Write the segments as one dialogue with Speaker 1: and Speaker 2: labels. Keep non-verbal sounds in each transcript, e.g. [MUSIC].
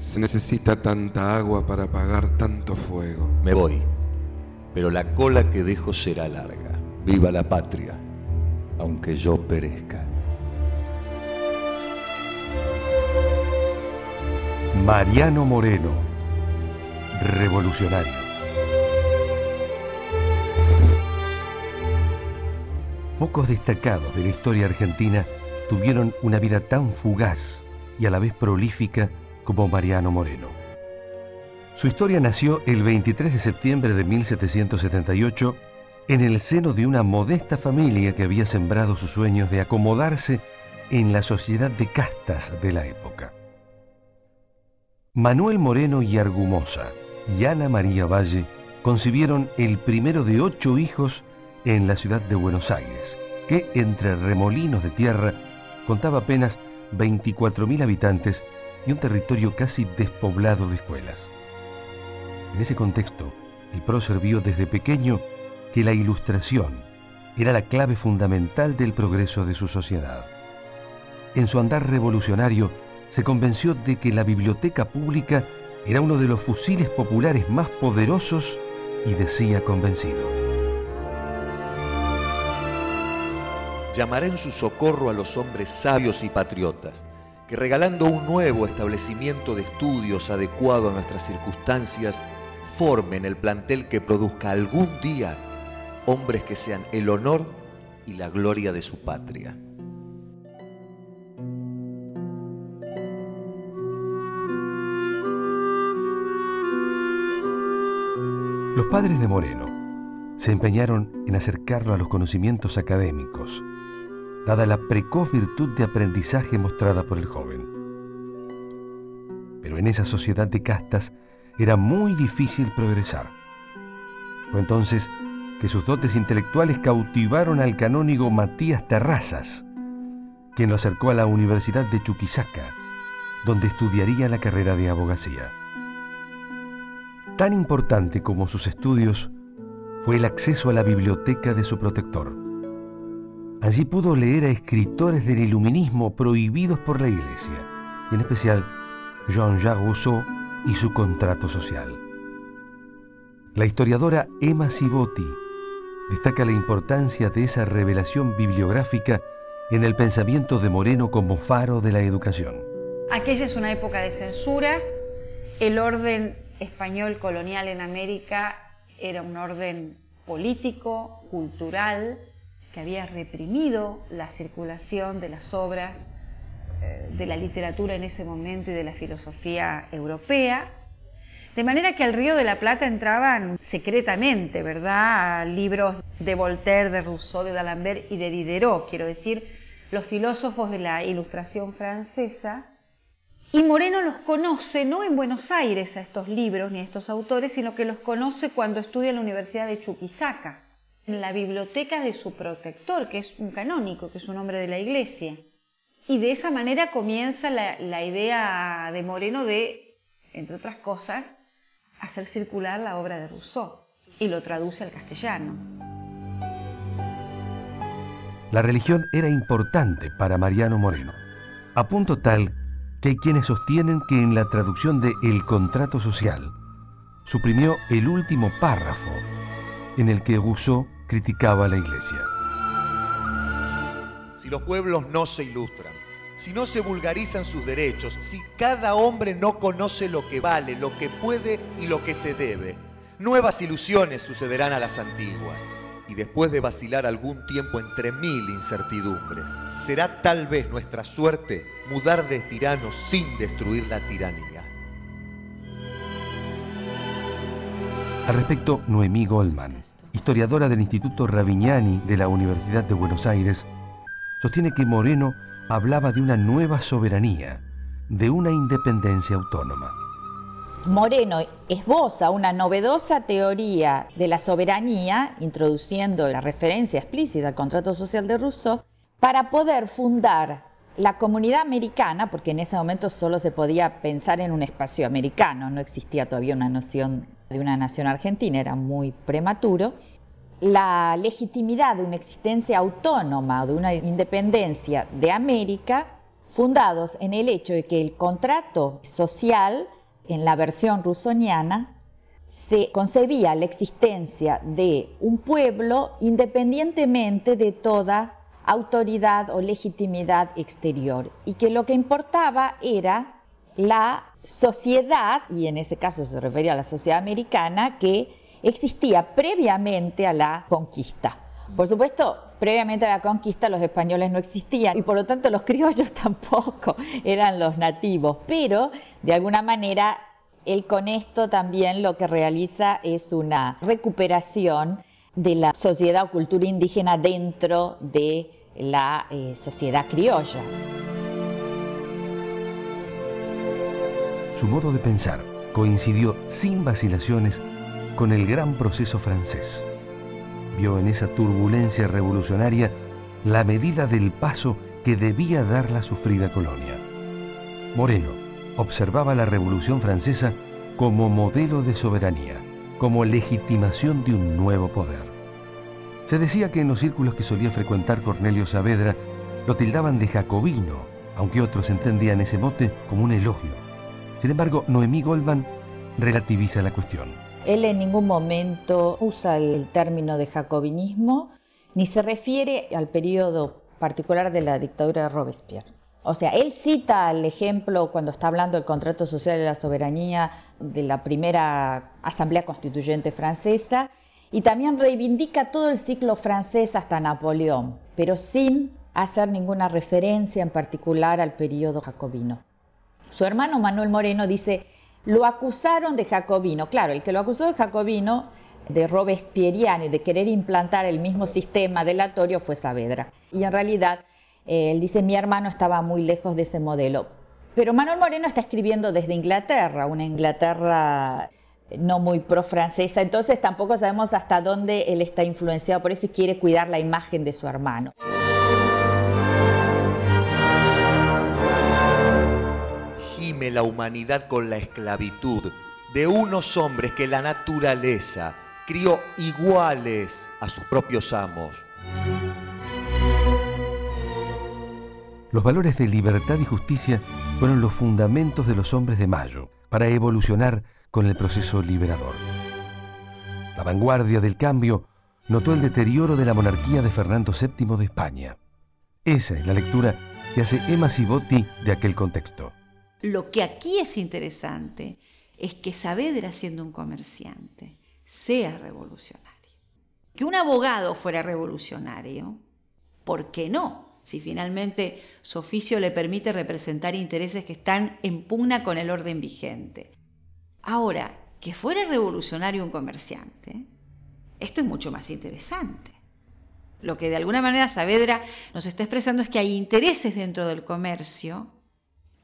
Speaker 1: Se necesita tanta agua para apagar tanto fuego.
Speaker 2: Me voy, pero la cola que dejo será larga. Viva la patria, aunque yo perezca.
Speaker 3: Mariano Moreno, revolucionario. Pocos destacados de la historia argentina tuvieron una vida tan fugaz y a la vez prolífica como Mariano Moreno. Su historia nació el 23 de septiembre de 1778 en el seno de una modesta familia que había sembrado sus sueños de acomodarse en la sociedad de castas de la época. Manuel Moreno y Argumosa y Ana María Valle concibieron el primero de ocho hijos en la ciudad de Buenos Aires, que entre remolinos de tierra contaba apenas 24.000 habitantes y un territorio casi despoblado de escuelas. En ese contexto, el prócer vio desde pequeño que la ilustración era la clave fundamental del progreso de su sociedad. En su andar revolucionario, se convenció de que la biblioteca pública era uno de los fusiles populares más poderosos y decía convencido.
Speaker 2: Llamará en su socorro a los hombres sabios y patriotas, que regalando un nuevo establecimiento de estudios adecuado a nuestras circunstancias, formen el plantel que produzca algún día hombres que sean el honor y la gloria de su patria.
Speaker 3: Los padres de Moreno se empeñaron en acercarlo a los conocimientos académicos, dada la precoz virtud de aprendizaje mostrada por el joven. Pero en esa sociedad de castas era muy difícil progresar. Fue entonces que sus dotes intelectuales cautivaron al canónigo Matías Terrazas, quien lo acercó a la Universidad de Chuquisaca, donde estudiaría la carrera de abogacía. Tan importante como sus estudios fue el acceso a la biblioteca de su protector. Allí pudo leer a escritores del iluminismo prohibidos por la Iglesia, en especial Jean-Jacques Rousseau y su contrato social. La historiadora Emma Cibotti destaca la importancia de esa revelación bibliográfica en el pensamiento de Moreno como faro de la educación.
Speaker 4: Aquella es una época de censuras, el orden español colonial en América era un orden político, cultural, que había reprimido la circulación de las obras eh, de la literatura en ese momento y de la filosofía europea. De manera que al Río de la Plata entraban secretamente, ¿verdad? Libros de Voltaire, de Rousseau, de D'Alembert y de Diderot, quiero decir, los filósofos de la Ilustración francesa, y Moreno los conoce no en Buenos Aires a estos libros ni a estos autores, sino que los conoce cuando estudia en la Universidad de Chuquisaca, en la biblioteca de su protector, que es un canónico, que es un hombre de la iglesia. Y de esa manera comienza la, la idea de Moreno de, entre otras cosas, hacer circular la obra de Rousseau y lo traduce al castellano.
Speaker 3: La religión era importante para Mariano Moreno, a punto tal que hay quienes sostienen que en la traducción de El contrato social suprimió el último párrafo en el que Rousseau criticaba a la iglesia.
Speaker 2: Si los pueblos no se ilustran, si no se vulgarizan sus derechos, si cada hombre no conoce lo que vale, lo que puede y lo que se debe, nuevas ilusiones sucederán a las antiguas. Y después de vacilar algún tiempo entre mil incertidumbres, será tal vez nuestra suerte mudar de tiranos sin destruir la tiranía.
Speaker 3: Al respecto, Noemí Goldman, historiadora del Instituto Ravignani de la Universidad de Buenos Aires, sostiene que Moreno hablaba de una nueva soberanía, de una independencia autónoma.
Speaker 5: Moreno esboza una novedosa teoría de la soberanía, introduciendo la referencia explícita al contrato social de Rousseau, para poder fundar la comunidad americana, porque en ese momento solo se podía pensar en un espacio americano, no existía todavía una noción de una nación argentina, era muy prematuro, la legitimidad de una existencia autónoma o de una independencia de América fundados en el hecho de que el contrato social, en la versión rusoniana, se concebía la existencia de un pueblo independientemente de toda autoridad o legitimidad exterior y que lo que importaba era la sociedad, y en ese caso se refería a la sociedad americana, que existía previamente a la conquista. Por supuesto, previamente a la conquista los españoles no existían y por lo tanto los criollos [LAUGHS] tampoco eran los nativos, pero de alguna manera él con esto también lo que realiza es una recuperación de la sociedad o cultura indígena dentro de la eh, sociedad criolla.
Speaker 3: Su modo de pensar coincidió sin vacilaciones con el gran proceso francés. Vio en esa turbulencia revolucionaria la medida del paso que debía dar la sufrida colonia. Moreno observaba la Revolución Francesa como modelo de soberanía, como legitimación de un nuevo poder. Se decía que en los círculos que solía frecuentar Cornelio Saavedra lo tildaban de jacobino, aunque otros entendían ese mote como un elogio. Sin embargo, Noemí Goldman relativiza la cuestión.
Speaker 5: Él en ningún momento usa el término de jacobinismo ni se refiere al periodo particular de la dictadura de Robespierre. O sea, él cita el ejemplo cuando está hablando del contrato social de la soberanía de la primera Asamblea Constituyente francesa y también reivindica todo el ciclo francés hasta Napoleón, pero sin hacer ninguna referencia en particular al periodo jacobino. Su hermano Manuel Moreno dice, lo acusaron de jacobino. Claro, el que lo acusó de jacobino, de Robespieriano y de querer implantar el mismo sistema delatorio fue Saavedra. Y en realidad, eh, él dice, mi hermano estaba muy lejos de ese modelo. Pero Manuel Moreno está escribiendo desde Inglaterra, una Inglaterra no muy pro-francesa, entonces tampoco sabemos hasta dónde él está influenciado por eso y quiere cuidar la imagen de su hermano.
Speaker 2: La humanidad con la esclavitud de unos hombres que la naturaleza crió iguales a sus propios amos.
Speaker 3: Los valores de libertad y justicia fueron los fundamentos de los hombres de Mayo para evolucionar con el proceso liberador. La vanguardia del cambio notó el deterioro de la monarquía de Fernando VII de España. Esa es la lectura que hace Emma Cibotti de aquel contexto.
Speaker 4: Lo que aquí es interesante es que Saavedra, siendo un comerciante, sea revolucionario. Que un abogado fuera revolucionario, ¿por qué no? Si finalmente su oficio le permite representar intereses que están en pugna con el orden vigente. Ahora, que fuera revolucionario un comerciante, esto es mucho más interesante. Lo que de alguna manera Saavedra nos está expresando es que hay intereses dentro del comercio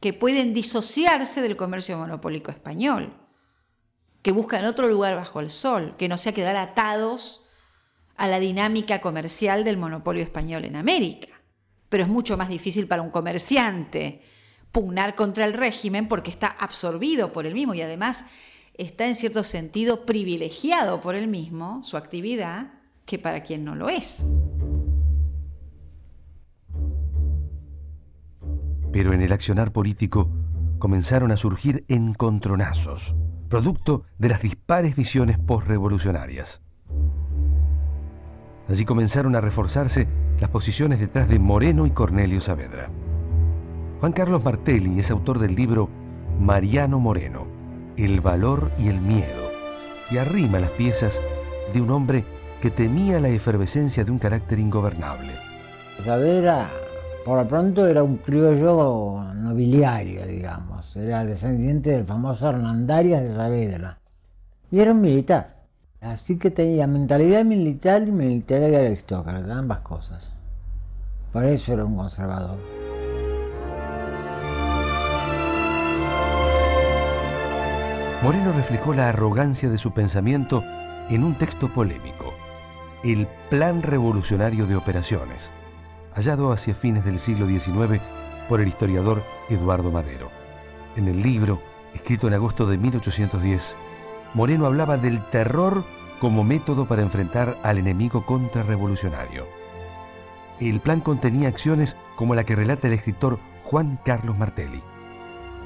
Speaker 4: que pueden disociarse del comercio monopólico español, que buscan otro lugar bajo el sol, que no sea quedar atados a la dinámica comercial del monopolio español en América. Pero es mucho más difícil para un comerciante pugnar contra el régimen porque está absorbido por el mismo y además está en cierto sentido privilegiado por el mismo, su actividad, que para quien no lo es.
Speaker 3: Pero en el accionar político comenzaron a surgir encontronazos, producto de las dispares visiones postrevolucionarias. Así comenzaron a reforzarse las posiciones detrás de Moreno y Cornelio Saavedra. Juan Carlos Martelli es autor del libro Mariano Moreno, El valor y el miedo, y arrima las piezas de un hombre que temía la efervescencia de un carácter ingobernable.
Speaker 6: Saavedra por lo pronto era un criollo nobiliario, digamos, era descendiente del famoso Hernandarias de Saavedra. Y era un militar, así que tenía mentalidad militar y de aristócrata, ambas cosas. Por eso era un conservador.
Speaker 3: Moreno reflejó la arrogancia de su pensamiento en un texto polémico, el Plan Revolucionario de Operaciones, hallado hacia fines del siglo XIX por el historiador Eduardo Madero. En el libro, escrito en agosto de 1810, Moreno hablaba del terror como método para enfrentar al enemigo contrarrevolucionario. El plan contenía acciones como la que relata el escritor Juan Carlos Martelli.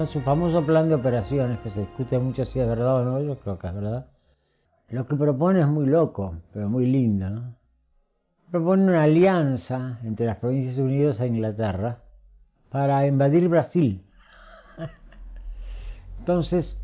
Speaker 6: Su famoso plan de operaciones, que se discute mucho si es verdad o no, yo creo que es verdad. Lo que propone es muy loco, pero muy lindo. ¿no? Propone una alianza entre las Provincias Unidas e Inglaterra para invadir Brasil. Entonces,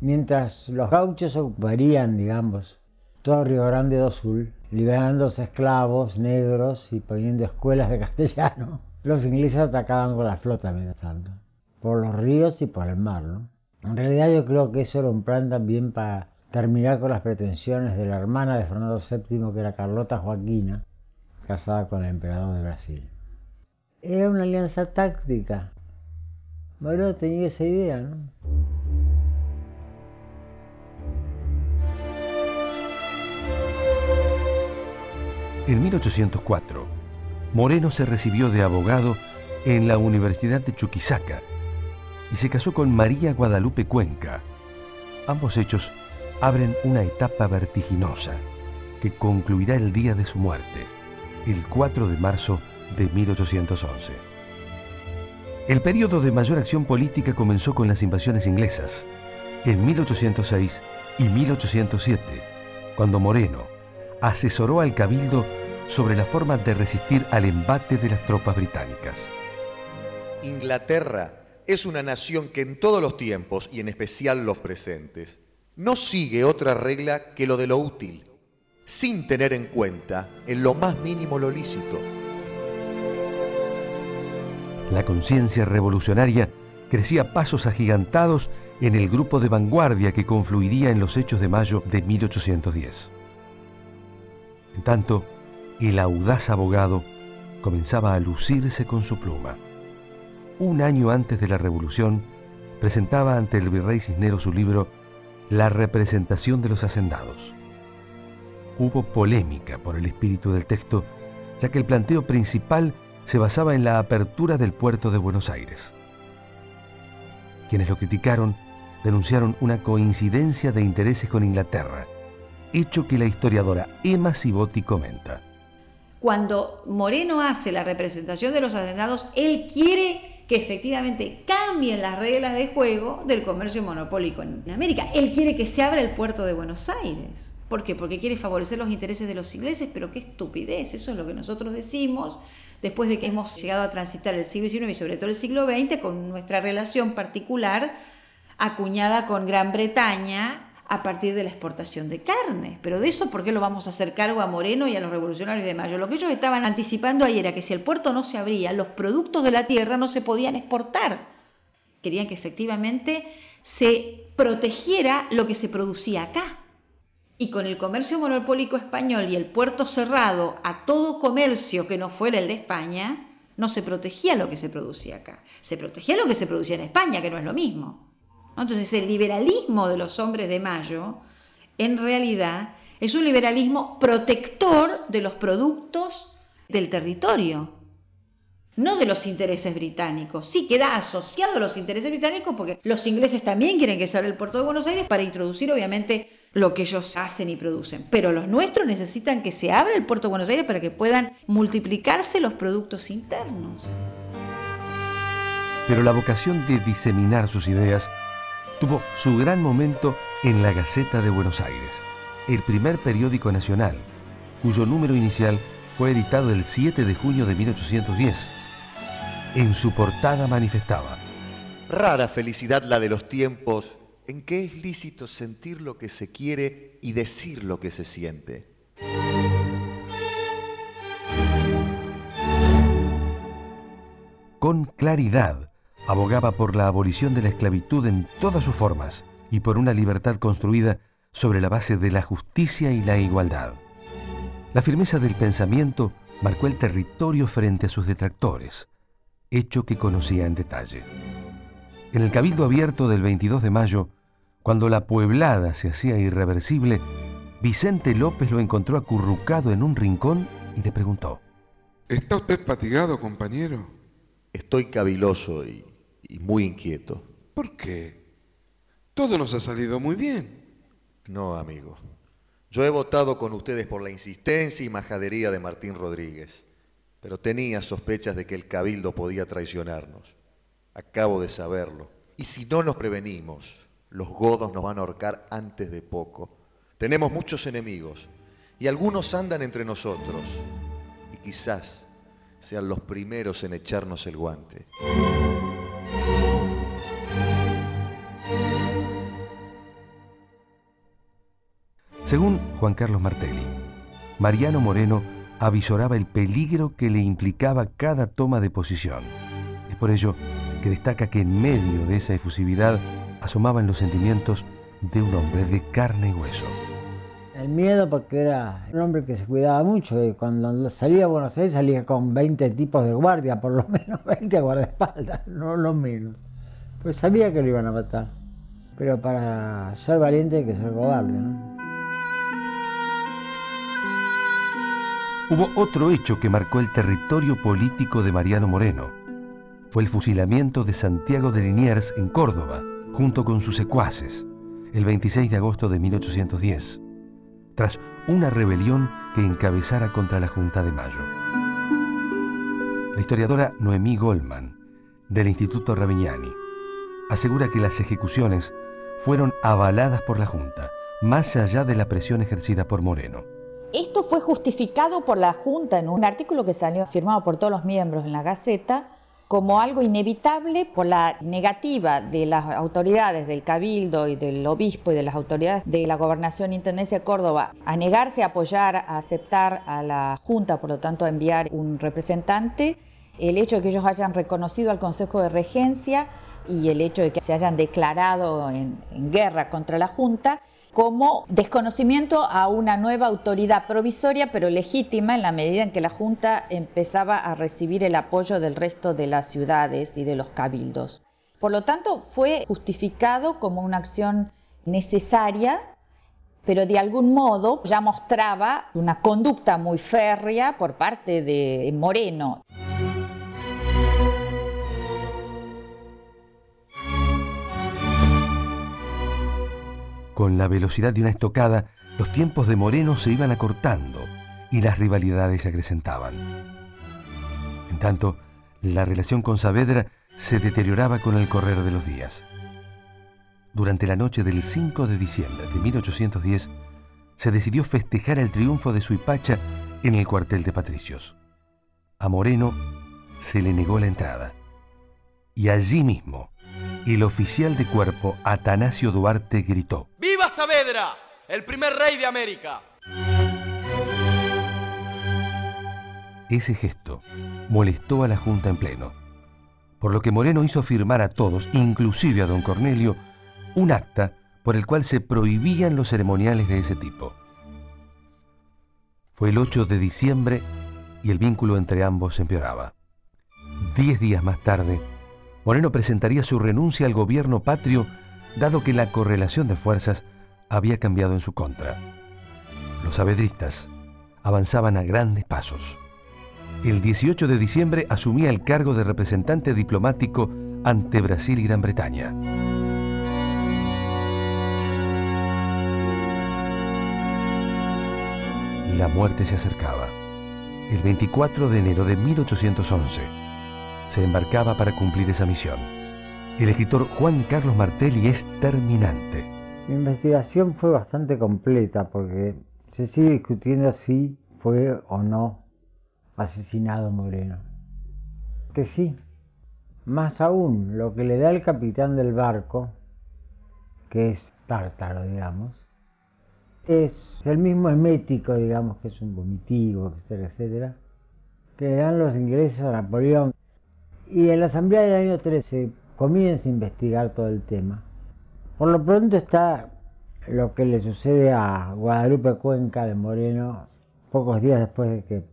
Speaker 6: mientras los gauchos ocuparían, digamos, todo Río Grande do Sul, liberando esclavos negros y poniendo escuelas de [LAUGHS] castellano, los ingleses atacaban con la flota mientras tanto, por los ríos y por el mar. ¿no? En realidad yo creo que eso era un plan también para terminar con las pretensiones de la hermana de Fernando VII, que era Carlota Joaquina, casada con el emperador de Brasil. Era una alianza táctica. Moreno tenía esa idea, ¿no?
Speaker 3: En 1804, Moreno se recibió de abogado en la Universidad de Chuquisaca y se casó con María Guadalupe Cuenca. Ambos hechos abren una etapa vertiginosa que concluirá el día de su muerte, el 4 de marzo de 1811. El periodo de mayor acción política comenzó con las invasiones inglesas, en 1806 y 1807, cuando Moreno asesoró al cabildo sobre la forma de resistir al embate de las tropas británicas.
Speaker 2: Inglaterra es una nación que en todos los tiempos, y en especial los presentes, no sigue otra regla que lo de lo útil, sin tener en cuenta en lo más mínimo lo lícito.
Speaker 3: La conciencia revolucionaria crecía pasos agigantados en el grupo de vanguardia que confluiría en los hechos de mayo de 1810. En tanto, el audaz abogado comenzaba a lucirse con su pluma. Un año antes de la revolución, presentaba ante el virrey Cisneros su libro La representación de los hacendados. Hubo polémica por el espíritu del texto, ya que el planteo principal se basaba en la apertura del puerto de Buenos Aires. Quienes lo criticaron denunciaron una coincidencia de intereses con Inglaterra, hecho que la historiadora Emma Cibotti comenta.
Speaker 4: Cuando Moreno hace la representación de los hacendados, él quiere que efectivamente cambien las reglas de juego del comercio monopólico en América. Él quiere que se abra el puerto de Buenos Aires. ¿Por qué? Porque quiere favorecer los intereses de los ingleses, pero qué estupidez, eso es lo que nosotros decimos después de que hemos llegado a transitar el siglo XIX y sobre todo el siglo XX con nuestra relación particular acuñada con Gran Bretaña a partir de la exportación de carne. Pero de eso, ¿por qué lo vamos a hacer cargo a Moreno y a los revolucionarios de Mayo? Lo que ellos estaban anticipando ahí era que si el puerto no se abría, los productos de la tierra no se podían exportar. Querían que efectivamente se protegiera lo que se producía acá. Y con el comercio monopólico español y el puerto cerrado a todo comercio que no fuera el de España, no se protegía lo que se producía acá. Se protegía lo que se producía en España, que no es lo mismo. Entonces el liberalismo de los hombres de Mayo, en realidad, es un liberalismo protector de los productos del territorio, no de los intereses británicos. Sí queda asociado a los intereses británicos porque los ingleses también quieren que se abra el puerto de Buenos Aires para introducir, obviamente, lo que ellos hacen y producen. Pero los nuestros necesitan que se abra el puerto de Buenos Aires para que puedan multiplicarse los productos internos.
Speaker 3: Pero la vocación de diseminar sus ideas tuvo su gran momento en la Gaceta de Buenos Aires, el primer periódico nacional, cuyo número inicial fue editado el 7 de junio de 1810. En su portada manifestaba,
Speaker 2: Rara felicidad la de los tiempos en que es lícito sentir lo que se quiere y decir lo que se siente.
Speaker 3: Con claridad, abogaba por la abolición de la esclavitud en todas sus formas y por una libertad construida sobre la base de la justicia y la igualdad. La firmeza del pensamiento marcó el territorio frente a sus detractores, hecho que conocía en detalle. En el cabildo abierto del 22 de mayo, cuando la pueblada se hacía irreversible, Vicente López lo encontró acurrucado en un rincón y le preguntó.
Speaker 1: ¿Está usted fatigado, compañero?
Speaker 2: Estoy caviloso y, y muy inquieto.
Speaker 1: ¿Por qué? Todo nos ha salido muy bien.
Speaker 2: No, amigo. Yo he votado con ustedes por la insistencia y majadería de Martín Rodríguez, pero tenía sospechas de que el cabildo podía traicionarnos. Acabo de saberlo. Y si no nos prevenimos, los godos nos van a ahorcar antes de poco. Tenemos muchos enemigos y algunos andan entre nosotros y quizás sean los primeros en echarnos el guante.
Speaker 3: Según Juan Carlos Martelli, Mariano Moreno avisoraba el peligro que le implicaba cada toma de posición. Es por ello que destaca que en medio de esa efusividad asomaban los sentimientos de un hombre de carne y hueso.
Speaker 6: El miedo porque era un hombre que se cuidaba mucho y cuando salía a Buenos Aires salía con 20 tipos de guardia, por lo [LAUGHS] menos 20 guardaespaldas, no lo menos. Pues sabía que lo iban a matar, pero para ser valiente hay que ser cobarde, ¿no?
Speaker 3: Hubo otro hecho que marcó el territorio político de Mariano Moreno. Fue el fusilamiento de Santiago de Liniers en Córdoba, junto con sus secuaces, el 26 de agosto de 1810, tras una rebelión que encabezara contra la Junta de Mayo. La historiadora Noemí Goldman, del Instituto Ravignani, asegura que las ejecuciones fueron avaladas por la Junta, más allá de la presión ejercida por Moreno.
Speaker 5: Esto fue justificado por la Junta en un artículo que salió firmado por todos los miembros en la Gaceta como algo inevitable por la negativa de las autoridades del Cabildo y del Obispo y de las autoridades de la Gobernación Intendencia de Córdoba a negarse a apoyar, a aceptar a la Junta, por lo tanto a enviar un representante, el hecho de que ellos hayan reconocido al Consejo de Regencia y el hecho de que se hayan declarado en, en guerra contra la Junta, como desconocimiento a una nueva autoridad provisoria, pero legítima en la medida en que la Junta empezaba a recibir el apoyo del resto de las ciudades y de los cabildos. Por lo tanto, fue justificado como una acción necesaria, pero de algún modo ya mostraba una conducta muy férrea por parte de Moreno.
Speaker 3: Con la velocidad de una estocada, los tiempos de Moreno se iban acortando y las rivalidades se acrecentaban. En tanto, la relación con Saavedra se deterioraba con el correr de los días. Durante la noche del 5 de diciembre de 1810, se decidió festejar el triunfo de Suipacha en el cuartel de Patricios. A Moreno se le negó la entrada. Y allí mismo, el oficial de cuerpo Atanasio Duarte gritó:
Speaker 7: ¡Viva Saavedra, el primer rey de América!
Speaker 3: Ese gesto molestó a la Junta en pleno, por lo que Moreno hizo firmar a todos, inclusive a don Cornelio, un acta por el cual se prohibían los ceremoniales de ese tipo. Fue el 8 de diciembre y el vínculo entre ambos empeoraba. Diez días más tarde, Moreno presentaría su renuncia al gobierno patrio, dado que la correlación de fuerzas había cambiado en su contra. Los abedristas avanzaban a grandes pasos. El 18 de diciembre asumía el cargo de representante diplomático ante Brasil y Gran Bretaña. La muerte se acercaba. El 24 de enero de 1811 se embarcaba para cumplir esa misión. El escritor Juan Carlos Martelli es terminante.
Speaker 6: Mi investigación fue bastante completa porque se sigue discutiendo si fue o no asesinado Moreno. Que sí. Más aún, lo que le da el capitán del barco, que es Tártaro, digamos, es el mismo emético, digamos, que es un vomitivo, etcétera, etcétera, que le dan los ingleses a Napoleón. Y en la asamblea del año 13 comienza a investigar todo el tema. Por lo pronto está lo que le sucede a Guadalupe Cuenca de Moreno pocos días después de que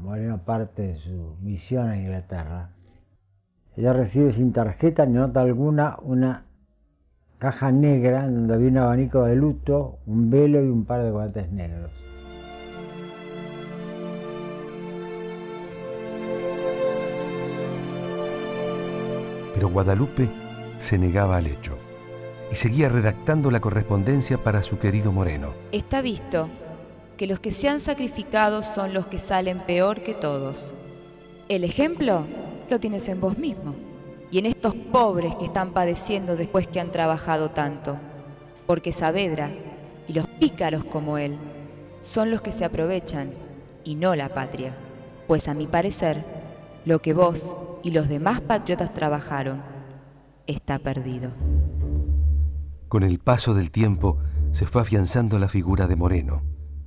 Speaker 6: Moreno parte de su misión a Inglaterra. Ella recibe sin tarjeta ni nota alguna una caja negra donde había un abanico de luto, un velo y un par de guantes negros.
Speaker 3: Pero Guadalupe se negaba al hecho y seguía redactando la correspondencia para su querido Moreno.
Speaker 8: Está visto que los que se han sacrificado son los que salen peor que todos. El ejemplo lo tienes en vos mismo y en estos pobres que están padeciendo después que han trabajado tanto, porque Saavedra y los pícaros como él son los que se aprovechan y no la patria, pues a mi parecer, lo que vos y los demás patriotas trabajaron está perdido.
Speaker 3: Con el paso del tiempo se fue afianzando la figura de Moreno,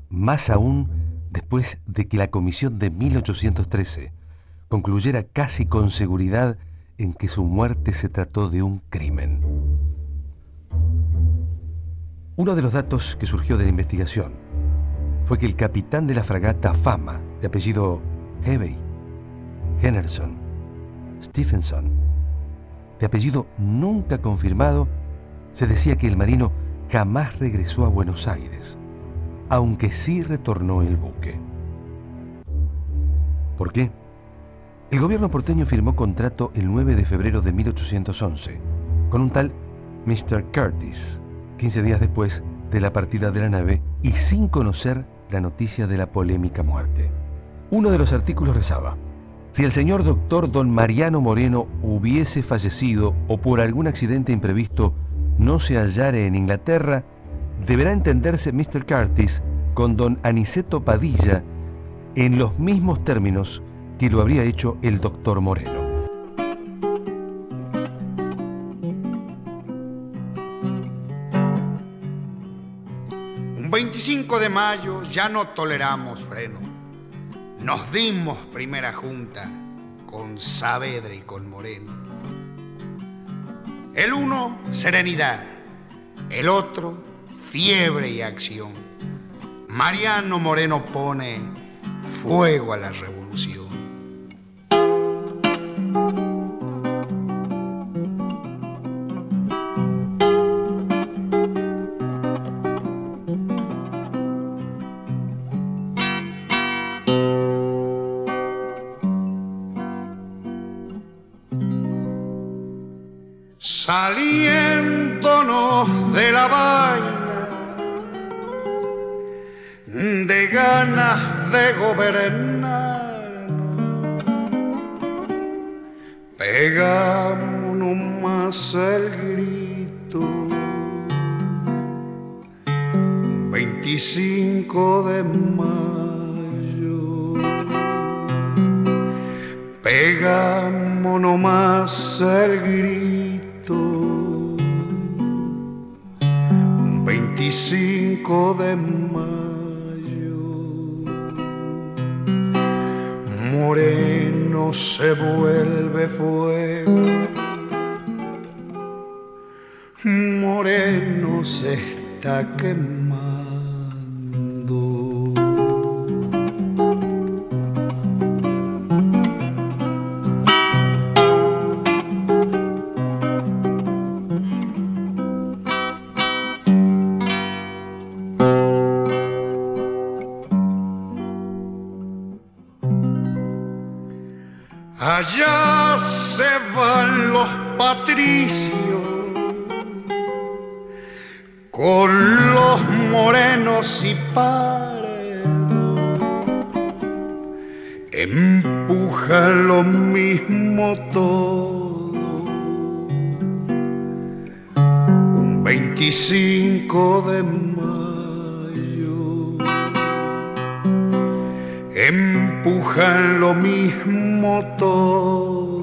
Speaker 3: más aún después de que la comisión de 1813 concluyera casi con seguridad en que su muerte se trató de un crimen. Uno de los datos que surgió de la investigación fue que el capitán de la fragata Fama, de apellido Hevey, Henderson, Stephenson, de apellido nunca confirmado, se decía que el marino jamás regresó a Buenos Aires, aunque sí retornó el buque. ¿Por qué? El gobierno porteño firmó contrato el 9 de febrero de 1811 con un tal Mr. Curtis, 15 días después de la partida de la nave y sin conocer la noticia de la polémica muerte. Uno de los artículos rezaba, si el señor doctor don Mariano Moreno hubiese fallecido o por algún accidente imprevisto no se hallare en Inglaterra, deberá entenderse Mr. Curtis con don Aniceto Padilla en los mismos términos que lo habría hecho el doctor Moreno.
Speaker 9: Un 25 de mayo ya no toleramos freno. Nos dimos primera junta con Saavedra y con Moreno. El uno, serenidad. El otro, fiebre y acción. Mariano Moreno pone fuego a la revolución. Saliéndonos de la vaina de ganas de gobernar, pegámonos más el grito. 25 de mayo, pegámonos más el grito. 25 de mayo, moreno se vuelve fuego, moreno se está quemando. Con los morenos y paredos. Empuja lo mismo todo. Un 25 de mayo empujan lo mismo todo.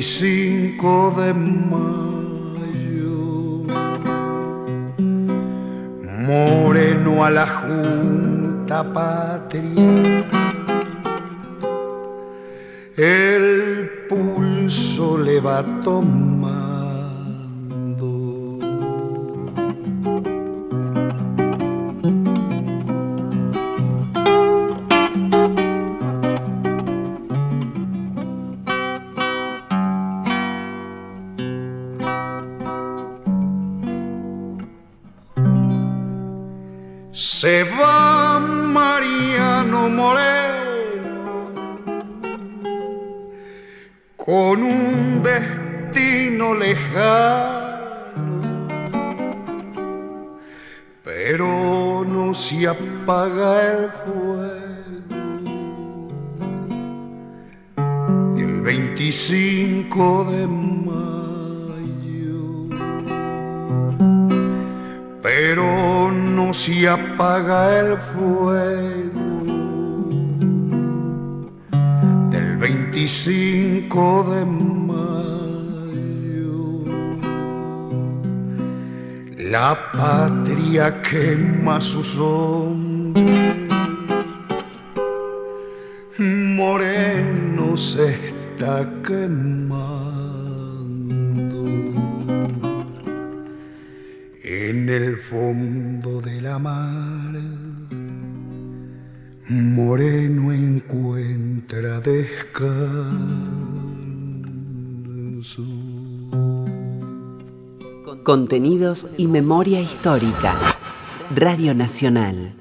Speaker 9: 25 de mayo, moreno a la Junta Patria, el pulso le va tomando. Se va Mariano Moreno con un destino lejano, pero no se apaga el fuego. El 25 de no se apaga el fuego. Del 25 de mayo. La patria quema sus hombres. Moreno se está quemando el fondo de la mar. Moreno encuentra descanso.
Speaker 10: Contenidos y memoria histórica. Radio Nacional.